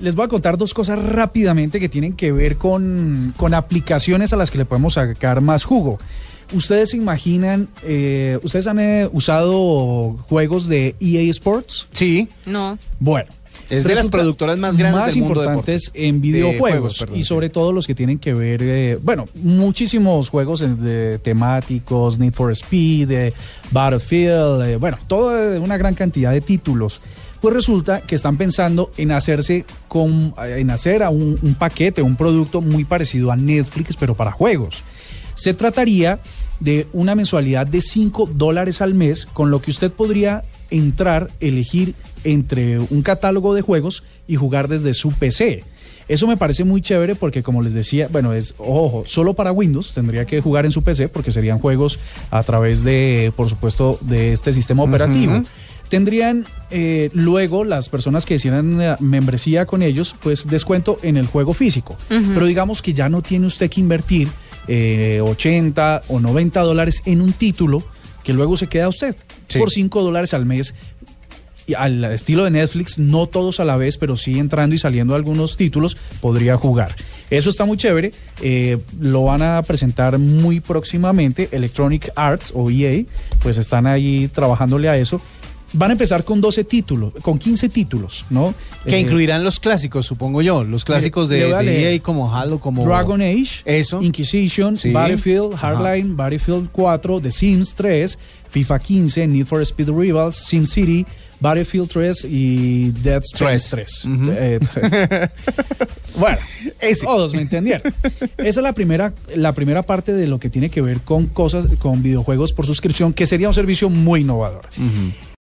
Les voy a contar dos cosas rápidamente que tienen que ver con, con aplicaciones a las que le podemos sacar más jugo. ¿Ustedes se imaginan, eh, ustedes han eh, usado juegos de EA Sports? Sí, No. Bueno. Es de las productoras más grandes más del mundo importantes deporte. en De videojuegos juegos, y sobre todo los que tienen que ver, eh, bueno, muchísimos juegos en- de temáticos, Need for Speed, eh, Battlefield, eh, bueno, toda una gran cantidad de títulos. Pues resulta que están pensando en hacerse con, en hacer a un, un paquete, un producto muy parecido a Netflix, pero para juegos. Se trataría de una mensualidad de 5 dólares al mes, con lo que usted podría entrar, elegir entre un catálogo de juegos y jugar desde su PC. Eso me parece muy chévere porque, como les decía, bueno, es, ojo, solo para Windows, tendría que jugar en su PC porque serían juegos a través de, por supuesto, de este sistema operativo. Tendrían eh, luego las personas que hicieran eh, membresía con ellos, pues descuento en el juego físico. Pero digamos que ya no tiene usted que invertir eh, 80 o 90 dólares en un título que luego se queda a usted Sí. por 5 dólares al mes. Y al estilo de Netflix, no todos a la vez, pero sí entrando y saliendo algunos títulos, podría jugar. Eso está muy chévere. eh, lo van a presentar muy próximamente. Electronic Arts o EA, pues están ahí trabajándole a eso. Van a empezar con 12 títulos, con 15 títulos, ¿no? Que Eh, incluirán los clásicos, supongo yo. Los clásicos de, de. EA como Halo, como... Dragon Age, Eso. Inquisition, Sí. Battlefield, Ajá. Hardline, Battlefield 4, The Sims 3, FIFA 15, Need for Speed Rivals, SimCity, Battlefield 3 y Death Stranding 3. Ujú. Eh, bueno, Ese. todos me entendieron. Esa es la primera, la primera parte de lo que tiene que ver con cosas, con videojuegos por suscripción, que sería un servicio muy innovador.